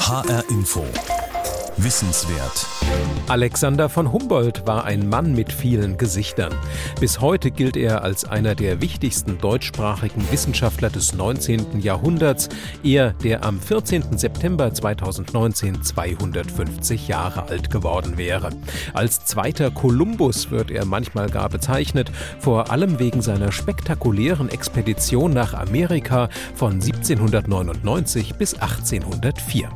HR Info. Wissenswert. Alexander von Humboldt war ein Mann mit vielen Gesichtern. Bis heute gilt er als einer der wichtigsten deutschsprachigen Wissenschaftler des 19. Jahrhunderts. Er, der am 14. September 2019 250 Jahre alt geworden wäre. Als zweiter Kolumbus wird er manchmal gar bezeichnet, vor allem wegen seiner spektakulären Expedition nach Amerika von 1799 bis 1804.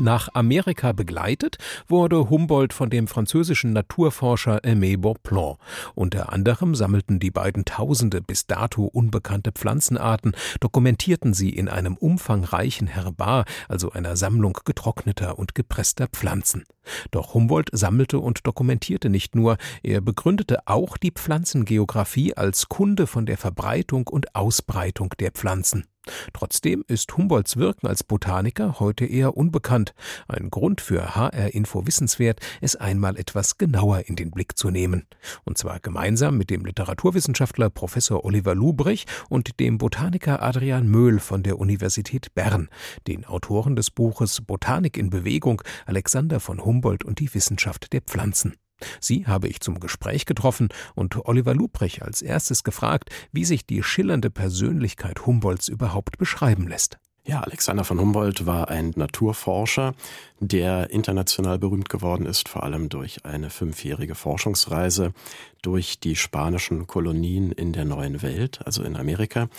Nach Amerika begleitet wurde Humboldt von dem französischen Naturforscher Aimé Bonpland. Unter anderem sammelten die beiden tausende bis dato unbekannte Pflanzenarten, dokumentierten sie in einem umfangreichen Herbar, also einer Sammlung getrockneter und gepresster Pflanzen. Doch Humboldt sammelte und dokumentierte nicht nur, er begründete auch die Pflanzengeographie als Kunde von der Verbreitung und Ausbreitung der Pflanzen. Trotzdem ist Humboldts Wirken als Botaniker heute eher unbekannt. Ein Grund für HR Info Wissenswert, es einmal etwas genauer in den Blick zu nehmen. Und zwar gemeinsam mit dem Literaturwissenschaftler Professor Oliver Lubrich und dem Botaniker Adrian Möhl von der Universität Bern, den Autoren des Buches Botanik in Bewegung, Alexander von Humboldt und die Wissenschaft der Pflanzen. Sie habe ich zum Gespräch getroffen und Oliver Lubrich als erstes gefragt, wie sich die schillernde Persönlichkeit Humboldts überhaupt beschreiben lässt. Ja, Alexander von Humboldt war ein Naturforscher, der international berühmt geworden ist, vor allem durch eine fünfjährige Forschungsreise durch die spanischen Kolonien in der neuen Welt, also in Amerika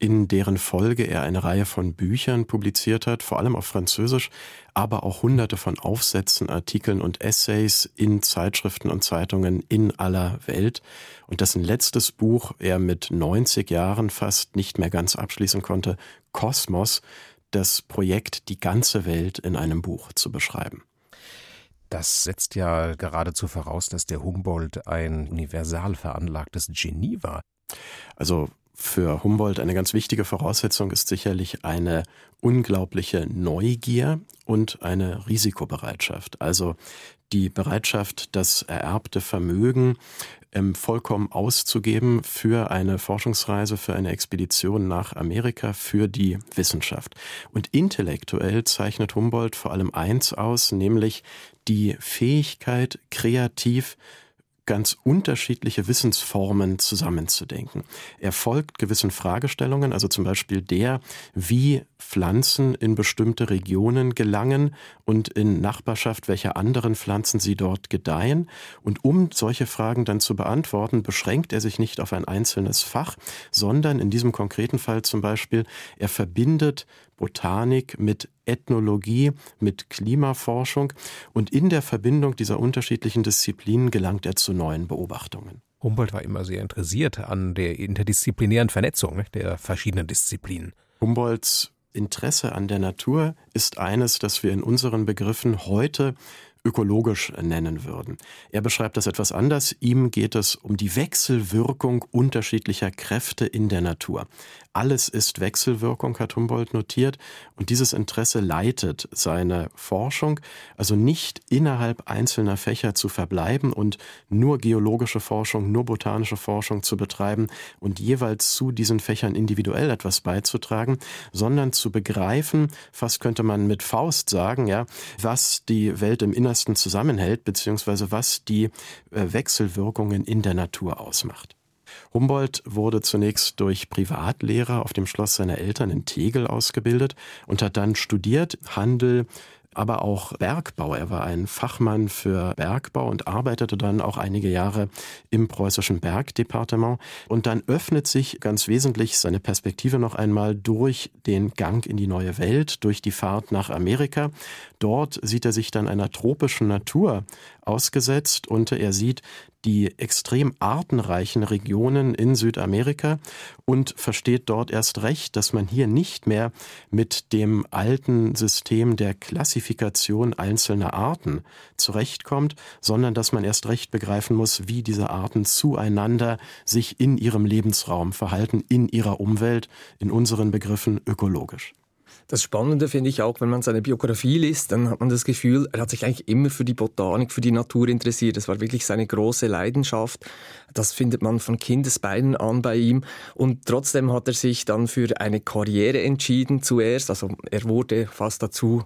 in deren Folge er eine Reihe von Büchern publiziert hat, vor allem auf Französisch, aber auch hunderte von Aufsätzen, Artikeln und Essays in Zeitschriften und Zeitungen in aller Welt. Und dessen letztes Buch er mit 90 Jahren fast nicht mehr ganz abschließen konnte, Kosmos, das Projekt, die ganze Welt in einem Buch zu beschreiben. Das setzt ja geradezu voraus, dass der Humboldt ein universal veranlagtes Genie war. Also für Humboldt eine ganz wichtige Voraussetzung ist sicherlich eine unglaubliche Neugier und eine Risikobereitschaft. Also die Bereitschaft, das ererbte Vermögen ähm, vollkommen auszugeben für eine Forschungsreise, für eine Expedition nach Amerika, für die Wissenschaft. Und intellektuell zeichnet Humboldt vor allem eins aus, nämlich die Fähigkeit, kreativ ganz unterschiedliche Wissensformen zusammenzudenken. Er folgt gewissen Fragestellungen, also zum Beispiel der, wie Pflanzen in bestimmte Regionen gelangen und in Nachbarschaft welcher anderen Pflanzen sie dort gedeihen. Und um solche Fragen dann zu beantworten, beschränkt er sich nicht auf ein einzelnes Fach, sondern in diesem konkreten Fall zum Beispiel, er verbindet Botanik mit Ethnologie, mit Klimaforschung und in der Verbindung dieser unterschiedlichen Disziplinen gelangt er zu neuen Beobachtungen. Humboldt war immer sehr interessiert an der interdisziplinären Vernetzung der verschiedenen Disziplinen. Humboldts Interesse an der Natur ist eines, das wir in unseren Begriffen heute ökologisch nennen würden. Er beschreibt das etwas anders. Ihm geht es um die Wechselwirkung unterschiedlicher Kräfte in der Natur. Alles ist Wechselwirkung, hat Humboldt notiert, und dieses Interesse leitet seine Forschung, also nicht innerhalb einzelner Fächer zu verbleiben und nur geologische Forschung, nur botanische Forschung zu betreiben und jeweils zu diesen Fächern individuell etwas beizutragen, sondern zu begreifen, fast könnte man mit Faust sagen, ja, was die Welt im Innersten zusammenhält, beziehungsweise was die äh, Wechselwirkungen in der Natur ausmacht. Humboldt wurde zunächst durch Privatlehrer auf dem Schloss seiner Eltern in Tegel ausgebildet und hat dann studiert, Handel, aber auch Bergbau. Er war ein Fachmann für Bergbau und arbeitete dann auch einige Jahre im preußischen Bergdepartement. Und dann öffnet sich ganz wesentlich seine Perspektive noch einmal durch den Gang in die neue Welt, durch die Fahrt nach Amerika. Dort sieht er sich dann einer tropischen Natur ausgesetzt und er sieht die extrem artenreichen Regionen in Südamerika und versteht dort erst recht, dass man hier nicht mehr mit dem alten System der Klassifikation einzelner Arten zurechtkommt, sondern dass man erst recht begreifen muss, wie diese Arten zueinander sich in ihrem Lebensraum verhalten, in ihrer Umwelt, in unseren Begriffen ökologisch. Das Spannende finde ich auch, wenn man seine Biografie liest, dann hat man das Gefühl, er hat sich eigentlich immer für die Botanik, für die Natur interessiert. Das war wirklich seine große Leidenschaft. Das findet man von Kindesbeinen an bei ihm. Und trotzdem hat er sich dann für eine Karriere entschieden zuerst. Also er wurde fast dazu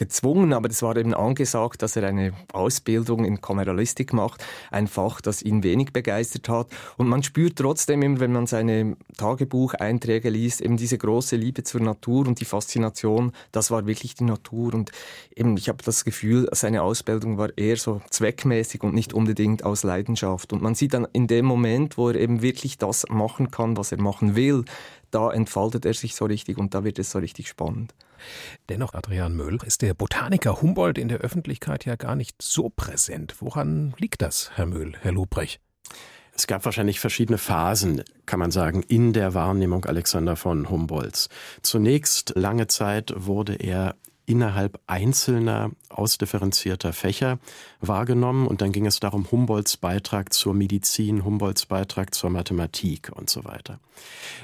gezwungen, aber es war eben angesagt, dass er eine Ausbildung in Kameralistik macht, ein Fach, das ihn wenig begeistert hat. Und man spürt trotzdem immer, wenn man seine Tagebucheinträge liest, eben diese große Liebe zur Natur und die Faszination, das war wirklich die Natur. Und eben, ich habe das Gefühl, seine Ausbildung war eher so zweckmäßig und nicht unbedingt aus Leidenschaft. Und man sieht dann in dem Moment, wo er eben wirklich das machen kann, was er machen will, da entfaltet er sich so richtig und da wird es so richtig spannend. Dennoch, Adrian Möll, ist der Botaniker Humboldt in der Öffentlichkeit ja gar nicht so präsent. Woran liegt das, Herr Möhl, Herr Lobrecht? Es gab wahrscheinlich verschiedene Phasen, kann man sagen, in der Wahrnehmung Alexander von Humboldts. Zunächst lange Zeit wurde er innerhalb einzelner ausdifferenzierter Fächer wahrgenommen und dann ging es darum Humboldts Beitrag zur Medizin, Humboldts Beitrag zur Mathematik und so weiter.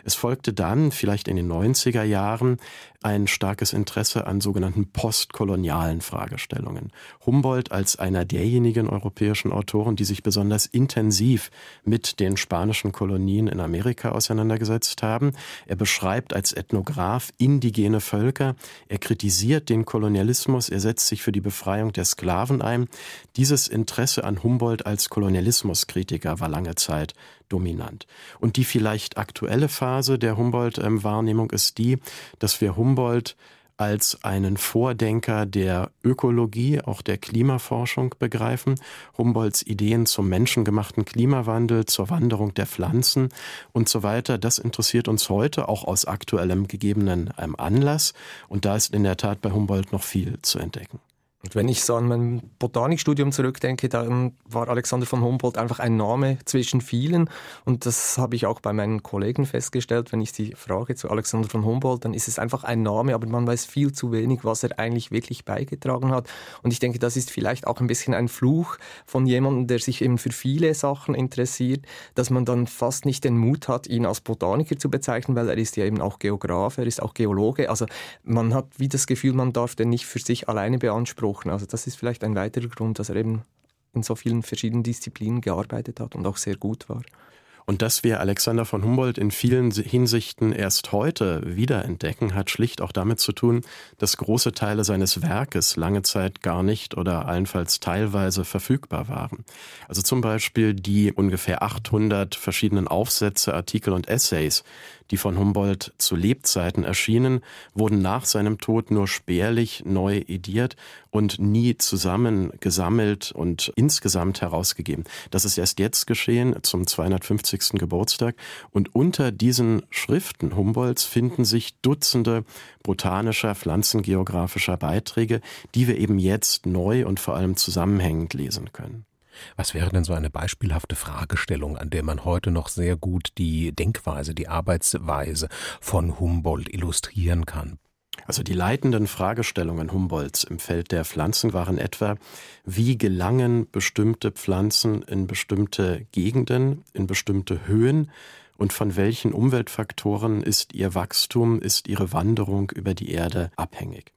Es folgte dann, vielleicht in den 90er Jahren, ein starkes Interesse an sogenannten postkolonialen Fragestellungen. Humboldt als einer derjenigen europäischen Autoren, die sich besonders intensiv mit den spanischen Kolonien in Amerika auseinandergesetzt haben. Er beschreibt als Ethnograph indigene Völker, er kritisiert den Kolonialismus, er setzt sich für die Befreiung der Sklaven ein. Dieses Interesse an Humboldt als Kolonialismuskritiker war lange Zeit dominant. Und die vielleicht aktuelle Phase der Humboldt-Wahrnehmung ist die, dass wir Humboldt als einen Vordenker der Ökologie, auch der Klimaforschung begreifen. Humboldts Ideen zum menschengemachten Klimawandel, zur Wanderung der Pflanzen und so weiter, das interessiert uns heute auch aus aktuellem gegebenen ähm, Anlass. Und da ist in der Tat bei Humboldt noch viel zu entdecken. Und wenn ich so an mein Botanikstudium zurückdenke, dann war Alexander von Humboldt einfach ein Name zwischen vielen. Und das habe ich auch bei meinen Kollegen festgestellt. Wenn ich die frage zu Alexander von Humboldt, dann ist es einfach ein Name, aber man weiß viel zu wenig, was er eigentlich wirklich beigetragen hat. Und ich denke, das ist vielleicht auch ein bisschen ein Fluch von jemandem, der sich eben für viele Sachen interessiert, dass man dann fast nicht den Mut hat, ihn als Botaniker zu bezeichnen, weil er ist ja eben auch Geograf, er ist auch Geologe. Also man hat wie das Gefühl, man darf den nicht für sich alleine beanspruchen gesprochen. Also das ist vielleicht ein weiterer Grund, dass er eben in so vielen verschiedenen Disziplinen gearbeitet hat und auch sehr gut war. Und dass wir Alexander von Humboldt in vielen Hinsichten erst heute wiederentdecken, hat schlicht auch damit zu tun, dass große Teile seines Werkes lange Zeit gar nicht oder allenfalls teilweise verfügbar waren. Also zum Beispiel die ungefähr 800 verschiedenen Aufsätze, Artikel und Essays, die von Humboldt zu Lebzeiten erschienen, wurden nach seinem Tod nur spärlich neu ediert und nie zusammen gesammelt und insgesamt herausgegeben. Das ist erst jetzt geschehen, zum 250. Geburtstag. Und unter diesen Schriften Humboldts finden sich Dutzende botanischer, pflanzengeografischer Beiträge, die wir eben jetzt neu und vor allem zusammenhängend lesen können. Was wäre denn so eine beispielhafte Fragestellung, an der man heute noch sehr gut die Denkweise, die Arbeitsweise von Humboldt illustrieren kann? Also die leitenden Fragestellungen Humboldts im Feld der Pflanzen waren etwa, wie gelangen bestimmte Pflanzen in bestimmte Gegenden, in bestimmte Höhen und von welchen Umweltfaktoren ist ihr Wachstum, ist ihre Wanderung über die Erde abhängig.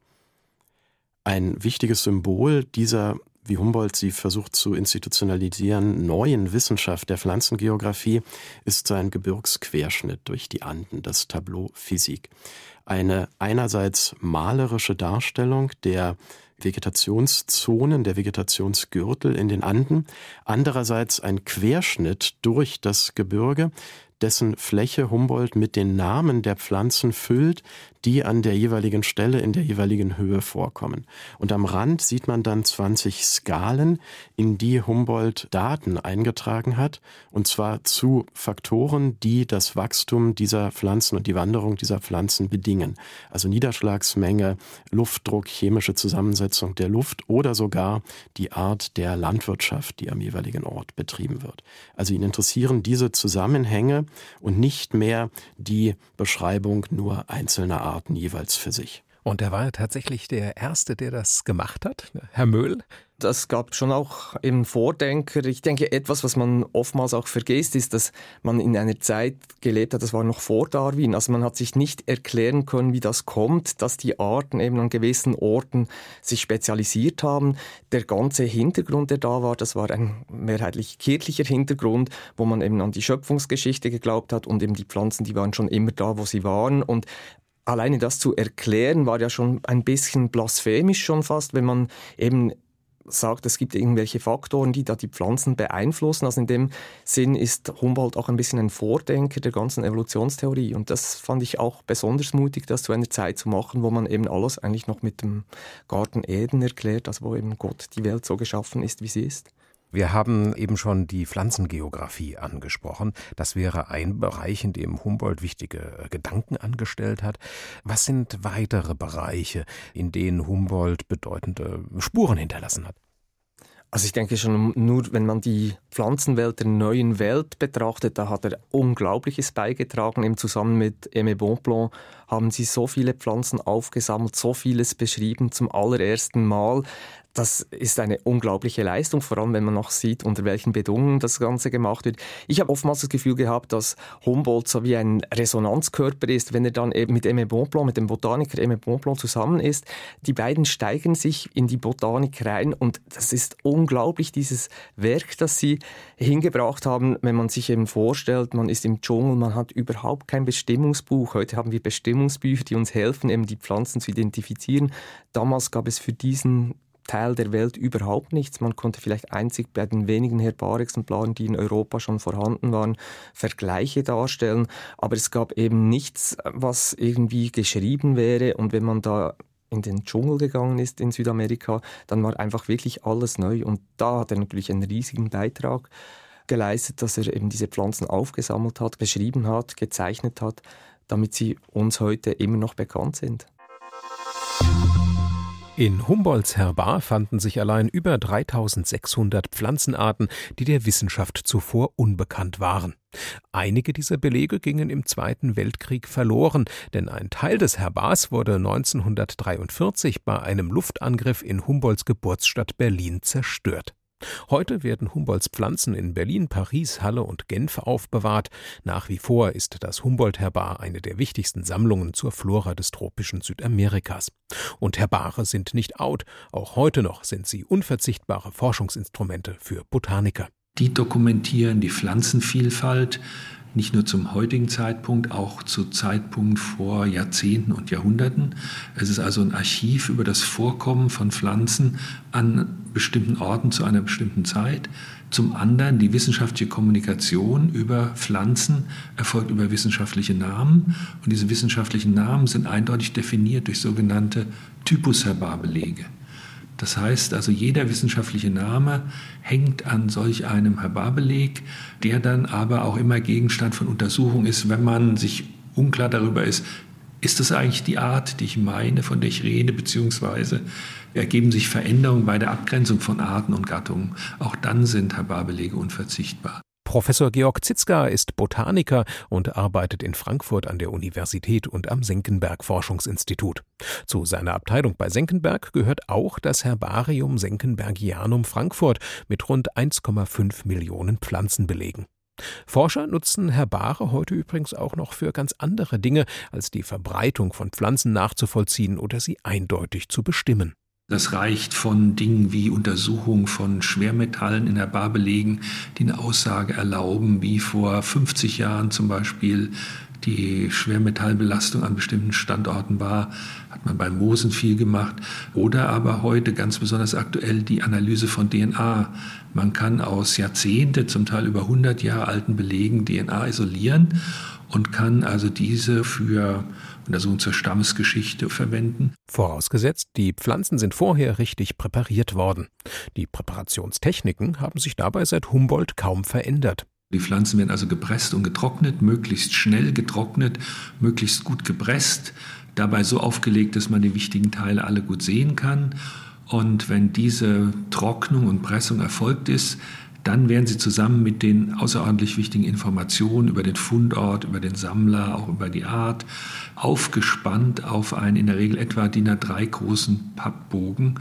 Ein wichtiges Symbol dieser wie Humboldt sie versucht zu institutionalisieren, neuen Wissenschaft der Pflanzengeographie ist sein Gebirgsquerschnitt durch die Anden, das Tableau Physik. Eine einerseits malerische Darstellung der Vegetationszonen, der Vegetationsgürtel in den Anden, andererseits ein Querschnitt durch das Gebirge, dessen Fläche Humboldt mit den Namen der Pflanzen füllt, die an der jeweiligen Stelle in der jeweiligen Höhe vorkommen. Und am Rand sieht man dann 20 Skalen, in die Humboldt Daten eingetragen hat, und zwar zu Faktoren, die das Wachstum dieser Pflanzen und die Wanderung dieser Pflanzen bedingen. Also Niederschlagsmenge, Luftdruck, chemische Zusammensetzung der Luft oder sogar die Art der Landwirtschaft, die am jeweiligen Ort betrieben wird. Also ihn interessieren diese Zusammenhänge und nicht mehr die Beschreibung nur einzelner Arten jeweils für sich. Und er war tatsächlich der Erste, der das gemacht hat, Herr Möhl. Das gab schon auch im Vordenker. Ich denke, etwas, was man oftmals auch vergisst, ist, dass man in einer Zeit gelebt hat, das war noch vor Darwin. Also man hat sich nicht erklären können, wie das kommt, dass die Arten eben an gewissen Orten sich spezialisiert haben. Der ganze Hintergrund, der da war, das war ein mehrheitlich kirchlicher Hintergrund, wo man eben an die Schöpfungsgeschichte geglaubt hat und eben die Pflanzen, die waren schon immer da, wo sie waren. Und alleine das zu erklären, war ja schon ein bisschen blasphemisch schon fast, wenn man eben sagt, es gibt irgendwelche Faktoren, die da die Pflanzen beeinflussen. Also in dem Sinn ist Humboldt auch ein bisschen ein Vordenker der ganzen Evolutionstheorie. Und das fand ich auch besonders mutig, das zu einer Zeit zu machen, wo man eben alles eigentlich noch mit dem Garten Eden erklärt, also wo eben Gott die Welt so geschaffen ist, wie sie ist. Wir haben eben schon die Pflanzengeografie angesprochen. Das wäre ein Bereich, in dem Humboldt wichtige äh, Gedanken angestellt hat. Was sind weitere Bereiche, in denen Humboldt bedeutende Spuren hinterlassen hat? Also ich denke schon, nur wenn man die Pflanzenwelt der neuen Welt betrachtet, da hat er Unglaubliches beigetragen. Im Zusammen mit Aimé Bonpland haben sie so viele Pflanzen aufgesammelt, so vieles beschrieben zum allerersten Mal das ist eine unglaubliche Leistung, vor allem wenn man noch sieht, unter welchen Bedingungen das Ganze gemacht wird. Ich habe oftmals das Gefühl gehabt, dass Humboldt so wie ein Resonanzkörper ist, wenn er dann eben mit Aimé Bonpland, mit dem Botaniker Aimé Bonpland zusammen ist. Die beiden steigen sich in die Botanik rein und das ist unglaublich, dieses Werk, das sie hingebracht haben, wenn man sich eben vorstellt, man ist im Dschungel, man hat überhaupt kein Bestimmungsbuch. Heute haben wir Bestimmungsbücher, die uns helfen, eben die Pflanzen zu identifizieren. Damals gab es für diesen Teil der Welt überhaupt nichts. Man konnte vielleicht einzig bei den wenigen Herbarexemplaren, die in Europa schon vorhanden waren, Vergleiche darstellen. Aber es gab eben nichts, was irgendwie geschrieben wäre. Und wenn man da in den Dschungel gegangen ist in Südamerika, dann war einfach wirklich alles neu. Und da hat er natürlich einen riesigen Beitrag geleistet, dass er eben diese Pflanzen aufgesammelt hat, beschrieben hat, gezeichnet hat, damit sie uns heute immer noch bekannt sind. In Humboldts Herbar fanden sich allein über 3600 Pflanzenarten, die der Wissenschaft zuvor unbekannt waren. Einige dieser Belege gingen im Zweiten Weltkrieg verloren, denn ein Teil des Herbars wurde 1943 bei einem Luftangriff in Humboldts Geburtsstadt Berlin zerstört. Heute werden Humboldts Pflanzen in Berlin, Paris, Halle und Genf aufbewahrt. Nach wie vor ist das Humboldt-Herbar eine der wichtigsten Sammlungen zur Flora des tropischen Südamerikas. Und Herbare sind nicht out. Auch heute noch sind sie unverzichtbare Forschungsinstrumente für Botaniker. Die dokumentieren die Pflanzenvielfalt, nicht nur zum heutigen Zeitpunkt, auch zu Zeitpunkt vor Jahrzehnten und Jahrhunderten. Es ist also ein Archiv über das Vorkommen von Pflanzen an bestimmten Orten zu einer bestimmten Zeit. Zum anderen die wissenschaftliche Kommunikation über Pflanzen erfolgt über wissenschaftliche Namen. Und diese wissenschaftlichen Namen sind eindeutig definiert durch sogenannte Typusherbarbelege. Das heißt also, jeder wissenschaftliche Name hängt an solch einem Herbarbeleg, der dann aber auch immer Gegenstand von Untersuchung ist, wenn man sich unklar darüber ist, ist das eigentlich die Art, die ich meine, von der ich rede, beziehungsweise ergeben sich Veränderungen bei der Abgrenzung von Arten und Gattungen. Auch dann sind Herbarbelege unverzichtbar. Professor Georg Zitzka ist Botaniker und arbeitet in Frankfurt an der Universität und am Senckenberg Forschungsinstitut. Zu seiner Abteilung bei Senckenberg gehört auch das Herbarium Senckenbergianum Frankfurt mit rund 1,5 Millionen Pflanzenbelegen. Forscher nutzen Herbare heute übrigens auch noch für ganz andere Dinge, als die Verbreitung von Pflanzen nachzuvollziehen oder sie eindeutig zu bestimmen. Das reicht von Dingen wie Untersuchung von Schwermetallen in der Barbelegen, die eine Aussage erlauben, wie vor 50 Jahren zum Beispiel die Schwermetallbelastung an bestimmten Standorten war, hat man bei Moosen viel gemacht. Oder aber heute ganz besonders aktuell die Analyse von DNA. Man kann aus Jahrzehnte, zum Teil über 100 Jahre alten Belegen DNA isolieren und kann also diese für Untersuchungen zur Stammesgeschichte verwenden. Vorausgesetzt, die Pflanzen sind vorher richtig präpariert worden. Die Präparationstechniken haben sich dabei seit Humboldt kaum verändert. Die Pflanzen werden also gepresst und getrocknet, möglichst schnell getrocknet, möglichst gut gepresst, dabei so aufgelegt, dass man die wichtigen Teile alle gut sehen kann. Und wenn diese Trocknung und Pressung erfolgt ist, Dann werden sie zusammen mit den außerordentlich wichtigen Informationen über den Fundort, über den Sammler, auch über die Art, aufgespannt auf einen in der Regel etwa DIN A3 großen Pappbogen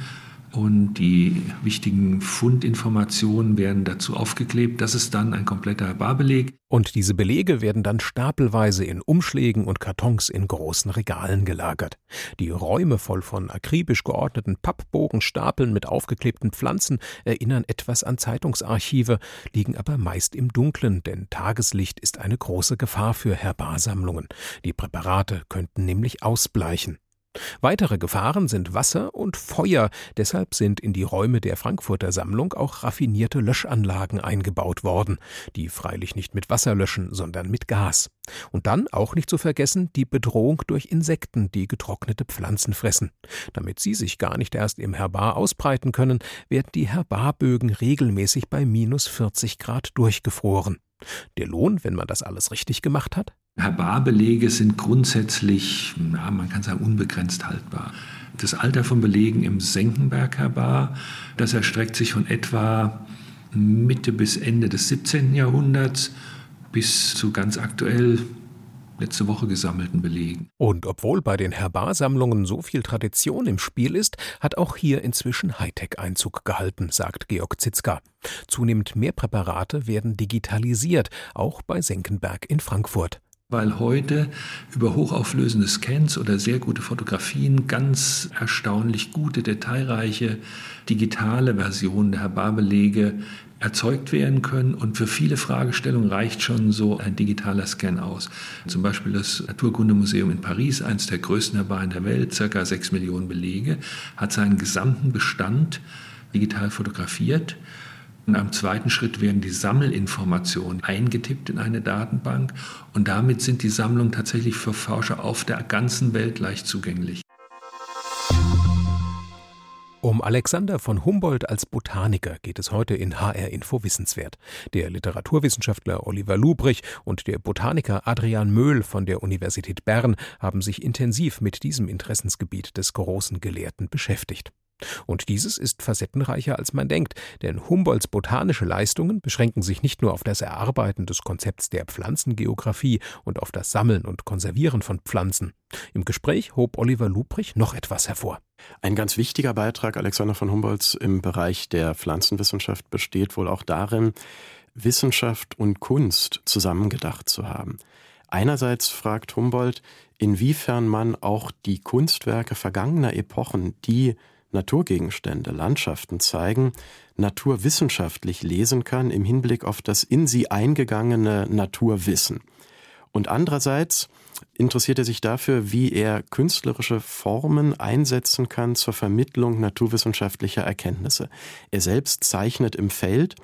und die wichtigen Fundinformationen werden dazu aufgeklebt. Das ist dann ein kompletter Barbeleg. Und diese Belege werden dann stapelweise in Umschlägen und Kartons in großen Regalen gelagert. Die Räume voll von akribisch geordneten Pappbogenstapeln mit aufgeklebten Pflanzen erinnern etwas an Zeitungsarchive, liegen aber meist im Dunkeln, denn Tageslicht ist eine große Gefahr für Herbarsammlungen. Die Präparate könnten nämlich ausbleichen. Weitere Gefahren sind Wasser und Feuer, deshalb sind in die Räume der Frankfurter Sammlung auch raffinierte Löschanlagen eingebaut worden, die freilich nicht mit Wasser löschen, sondern mit Gas. Und dann auch nicht zu vergessen die Bedrohung durch Insekten, die getrocknete Pflanzen fressen. Damit sie sich gar nicht erst im Herbar ausbreiten können, werden die Herbarbögen regelmäßig bei minus 40 Grad durchgefroren. Der Lohn, wenn man das alles richtig gemacht hat? Herbarbelege sind grundsätzlich, ja, man kann sagen, unbegrenzt haltbar. Das Alter von Belegen im Senckenberg-Herbar, das erstreckt sich von etwa Mitte bis Ende des 17. Jahrhunderts bis zu ganz aktuell letzte Woche gesammelten Belegen. Und obwohl bei den Herbarsammlungen so viel Tradition im Spiel ist, hat auch hier inzwischen Hightech Einzug gehalten, sagt Georg Zitzka. Zunehmend mehr Präparate werden digitalisiert, auch bei Senckenberg in Frankfurt weil heute über hochauflösende Scans oder sehr gute Fotografien ganz erstaunlich gute, detailreiche digitale Versionen der Herbarbelege erzeugt werden können. Und für viele Fragestellungen reicht schon so ein digitaler Scan aus. Zum Beispiel das Naturkundemuseum in Paris, eines der größten Herbarien der Welt, circa sechs Millionen Belege, hat seinen gesamten Bestand digital fotografiert und am zweiten Schritt werden die Sammelinformationen eingetippt in eine Datenbank und damit sind die Sammlungen tatsächlich für Forscher auf der ganzen Welt leicht zugänglich. Um Alexander von Humboldt als Botaniker geht es heute in HR Info Wissenswert. Der Literaturwissenschaftler Oliver Lubrich und der Botaniker Adrian Möhl von der Universität Bern haben sich intensiv mit diesem Interessensgebiet des großen Gelehrten beschäftigt. Und dieses ist facettenreicher als man denkt, denn Humboldts botanische Leistungen beschränken sich nicht nur auf das Erarbeiten des Konzepts der Pflanzengeographie und auf das Sammeln und Konservieren von Pflanzen. Im Gespräch hob Oliver Lubrich noch etwas hervor. Ein ganz wichtiger Beitrag Alexander von Humboldts im Bereich der Pflanzenwissenschaft besteht wohl auch darin, Wissenschaft und Kunst zusammengedacht zu haben. Einerseits fragt Humboldt, inwiefern man auch die Kunstwerke vergangener Epochen, die Naturgegenstände, Landschaften zeigen, naturwissenschaftlich lesen kann im Hinblick auf das in sie eingegangene Naturwissen. Und andererseits interessiert er sich dafür, wie er künstlerische Formen einsetzen kann zur Vermittlung naturwissenschaftlicher Erkenntnisse. Er selbst zeichnet im Feld,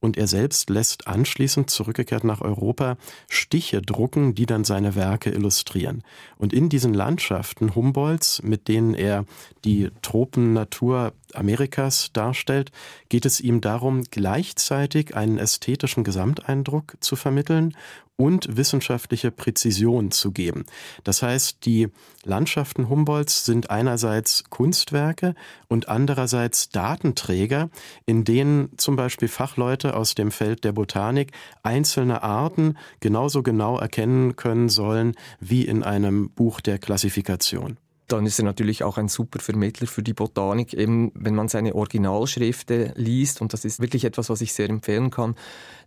und er selbst lässt anschließend, zurückgekehrt nach Europa, Stiche drucken, die dann seine Werke illustrieren. Und in diesen Landschaften Humboldts, mit denen er die Tropennatur Amerikas darstellt, geht es ihm darum, gleichzeitig einen ästhetischen Gesamteindruck zu vermitteln und wissenschaftliche Präzision zu geben. Das heißt, die Landschaften Humboldts sind einerseits Kunstwerke und andererseits Datenträger, in denen zum Beispiel Fachleute aus dem Feld der Botanik einzelne Arten genauso genau erkennen können sollen wie in einem Buch der Klassifikation dann ist er natürlich auch ein super Vermittler für die Botanik, eben wenn man seine Originalschriften liest und das ist wirklich etwas, was ich sehr empfehlen kann,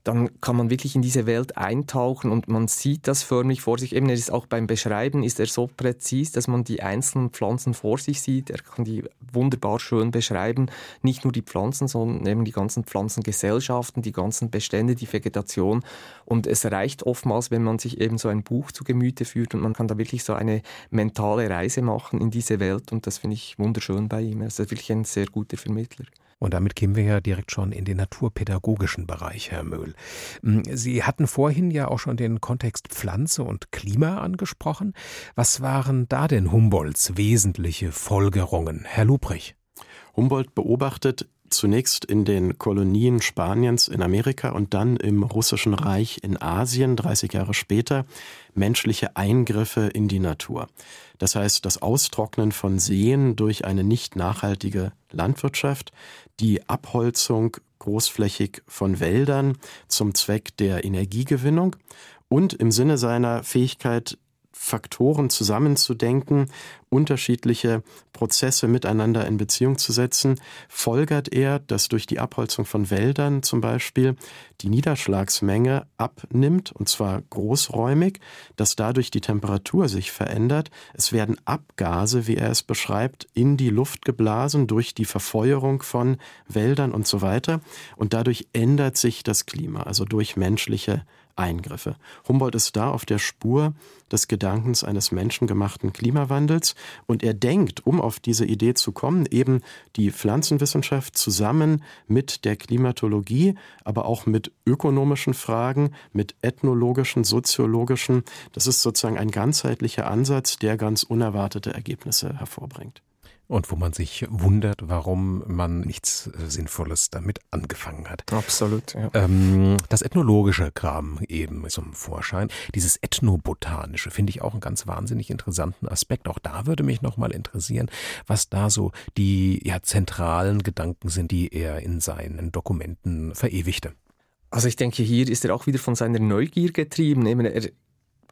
dann kann man wirklich in diese Welt eintauchen und man sieht das förmlich vor sich. Eben, er ist auch beim Beschreiben ist er so präzis, dass man die einzelnen Pflanzen vor sich sieht. Er kann die wunderbar schön beschreiben. Nicht nur die Pflanzen, sondern eben die ganzen Pflanzengesellschaften, die ganzen Bestände, die Vegetation. Und es reicht oftmals, wenn man sich eben so ein Buch zu Gemüte führt und man kann da wirklich so eine mentale Reise machen in diese Welt. Und das finde ich wunderschön bei ihm. Er ist wirklich ein sehr guter Vermittler. Und damit kämen wir ja direkt schon in den naturpädagogischen Bereich, Herr Möhl. Hm, Sie hatten vorhin ja auch schon den Kontext Pflanze und Klima angesprochen. Was waren da denn Humboldts wesentliche Folgerungen, Herr Lubrich? Humboldt beobachtet zunächst in den Kolonien Spaniens in Amerika und dann im Russischen Reich in Asien, 30 Jahre später, menschliche Eingriffe in die Natur. Das heißt, das Austrocknen von Seen durch eine nicht nachhaltige Landwirtschaft, die Abholzung großflächig von Wäldern zum Zweck der Energiegewinnung und im Sinne seiner Fähigkeit, Faktoren zusammenzudenken, unterschiedliche Prozesse miteinander in Beziehung zu setzen, folgert er, dass durch die Abholzung von Wäldern zum Beispiel die Niederschlagsmenge abnimmt, und zwar großräumig, dass dadurch die Temperatur sich verändert. Es werden Abgase, wie er es beschreibt, in die Luft geblasen durch die Verfeuerung von Wäldern und so weiter. Und dadurch ändert sich das Klima, also durch menschliche Eingriffe. Humboldt ist da auf der Spur des Gedankens eines menschengemachten Klimawandels und er denkt, um auf diese Idee zu kommen, eben die Pflanzenwissenschaft zusammen mit der Klimatologie, aber auch mit ökonomischen Fragen, mit ethnologischen, soziologischen. Das ist sozusagen ein ganzheitlicher Ansatz, der ganz unerwartete Ergebnisse hervorbringt und wo man sich wundert, warum man nichts äh, Sinnvolles damit angefangen hat. Absolut. Ja. Ähm, das ethnologische kam eben zum Vorschein. Dieses ethnobotanische finde ich auch einen ganz wahnsinnig interessanten Aspekt. Auch da würde mich nochmal interessieren, was da so die ja, zentralen Gedanken sind, die er in seinen Dokumenten verewigte. Also ich denke, hier ist er auch wieder von seiner Neugier getrieben. Er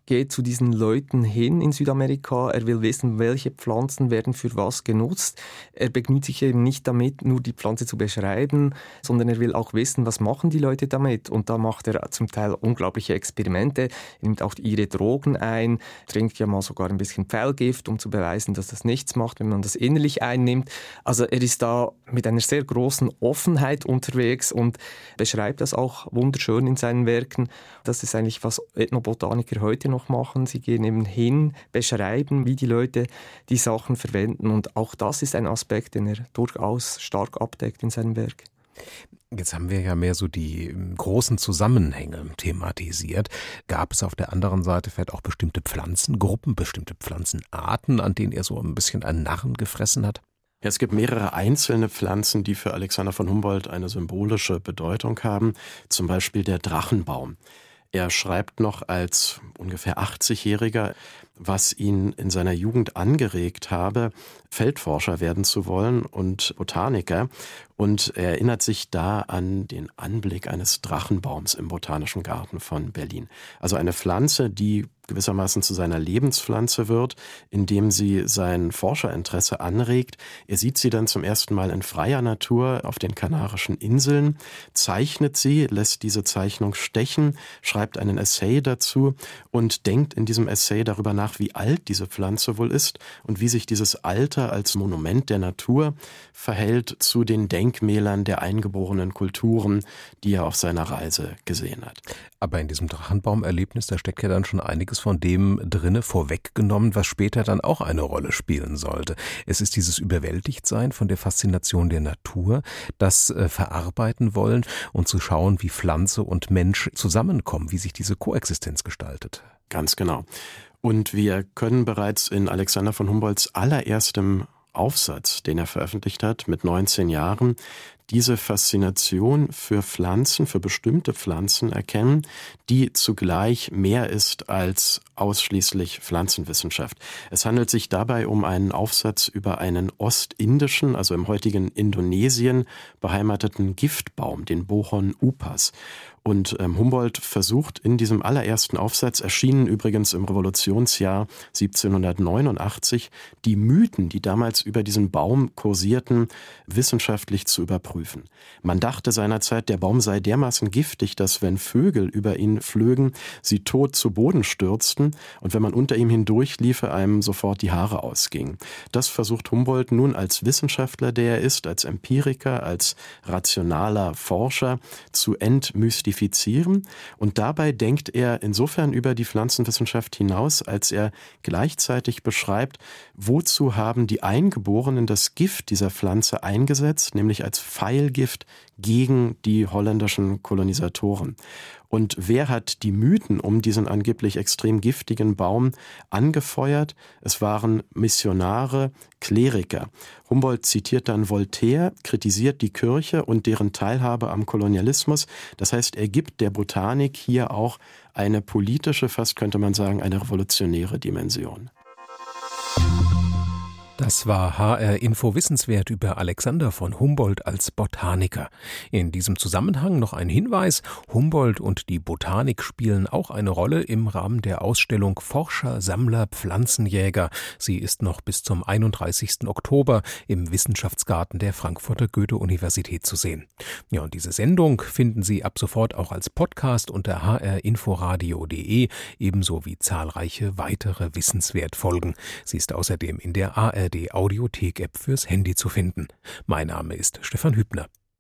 geht zu diesen Leuten hin in Südamerika. Er will wissen, welche Pflanzen werden für was genutzt. Er begnügt sich eben nicht damit, nur die Pflanze zu beschreiben, sondern er will auch wissen, was machen die Leute damit. Und da macht er zum Teil unglaubliche Experimente. Er nimmt auch ihre Drogen ein, trinkt ja mal sogar ein bisschen Pfeilgift, um zu beweisen, dass das nichts macht, wenn man das innerlich einnimmt. Also er ist da mit einer sehr großen Offenheit unterwegs und beschreibt das auch wunderschön in seinen Werken. Das ist eigentlich, was Ethnobotaniker heute noch noch machen. Sie gehen eben hin, beschreiben, wie die Leute die Sachen verwenden. Und auch das ist ein Aspekt, den er durchaus stark abdeckt in seinem Werk. Jetzt haben wir ja mehr so die ähm, großen Zusammenhänge thematisiert. Gab es auf der anderen Seite vielleicht auch bestimmte Pflanzengruppen, bestimmte Pflanzenarten, an denen er so ein bisschen einen Narren gefressen hat? Ja, es gibt mehrere einzelne Pflanzen, die für Alexander von Humboldt eine symbolische Bedeutung haben. Zum Beispiel der Drachenbaum. Er schreibt noch als ungefähr 80-Jähriger, was ihn in seiner Jugend angeregt habe, Feldforscher werden zu wollen und Botaniker. Und er erinnert sich da an den Anblick eines Drachenbaums im Botanischen Garten von Berlin. Also eine Pflanze, die gewissermaßen zu seiner Lebenspflanze wird, indem sie sein Forscherinteresse anregt. Er sieht sie dann zum ersten Mal in freier Natur auf den Kanarischen Inseln, zeichnet sie, lässt diese Zeichnung stechen, schreibt einen Essay dazu und denkt in diesem Essay darüber nach, wie alt diese Pflanze wohl ist und wie sich dieses Alter als Monument der Natur verhält zu den Denkmälern der eingeborenen Kulturen, die er auf seiner Reise gesehen hat. Aber in diesem Drachenbaumerlebnis, da steckt ja dann schon einiges einiges von dem drinne vorweggenommen, was später dann auch eine Rolle spielen sollte. Es ist dieses Überwältigtsein von der Faszination der Natur, das äh, verarbeiten wollen und zu schauen, wie Pflanze und Mensch zusammenkommen, wie sich diese Koexistenz gestaltet. Ganz genau. Und wir können bereits in Alexander von Humboldts allererstem Aufsatz, den er veröffentlicht hat mit 19 Jahren, diese Faszination für Pflanzen, für bestimmte Pflanzen erkennen, die zugleich mehr ist als ausschließlich Pflanzenwissenschaft. Es handelt sich dabei um einen Aufsatz über einen ostindischen, also im heutigen Indonesien beheimateten Giftbaum, den Bohon upas. Und ähm, Humboldt versucht in diesem allerersten Aufsatz, erschienen übrigens im Revolutionsjahr 1789, die Mythen, die damals über diesen Baum kursierten, wissenschaftlich zu überprüfen. Man dachte seinerzeit, der Baum sei dermaßen giftig, dass wenn Vögel über ihn flögen, sie tot zu Boden stürzten und wenn man unter ihm hindurchliefe, einem sofort die Haare ausgingen. Das versucht Humboldt nun als Wissenschaftler, der er ist, als Empiriker, als rationaler Forscher zu entmystifizieren identifizieren und dabei denkt er insofern über die Pflanzenwissenschaft hinaus, als er gleichzeitig beschreibt, wozu haben die Eingeborenen das Gift dieser Pflanze eingesetzt, nämlich als Pfeilgift gegen die holländischen Kolonisatoren. Und wer hat die Mythen um diesen angeblich extrem giftigen Baum angefeuert? Es waren Missionare, Kleriker. Humboldt zitiert dann Voltaire, kritisiert die Kirche und deren Teilhabe am Kolonialismus. Das heißt, er gibt der Botanik hier auch eine politische, fast könnte man sagen, eine revolutionäre Dimension. Das war HR Info Wissenswert über Alexander von Humboldt als Botaniker. In diesem Zusammenhang noch ein Hinweis. Humboldt und die Botanik spielen auch eine Rolle im Rahmen der Ausstellung Forscher, Sammler, Pflanzenjäger. Sie ist noch bis zum 31. Oktober im Wissenschaftsgarten der Frankfurter Goethe-Universität zu sehen. Ja, und diese Sendung finden Sie ab sofort auch als Podcast unter hrinforadio.de, ebenso wie zahlreiche weitere Wissenswertfolgen. Sie ist außerdem in der ARD ARD Audiothek-App fürs Handy zu finden. Mein Name ist Stefan Hübner.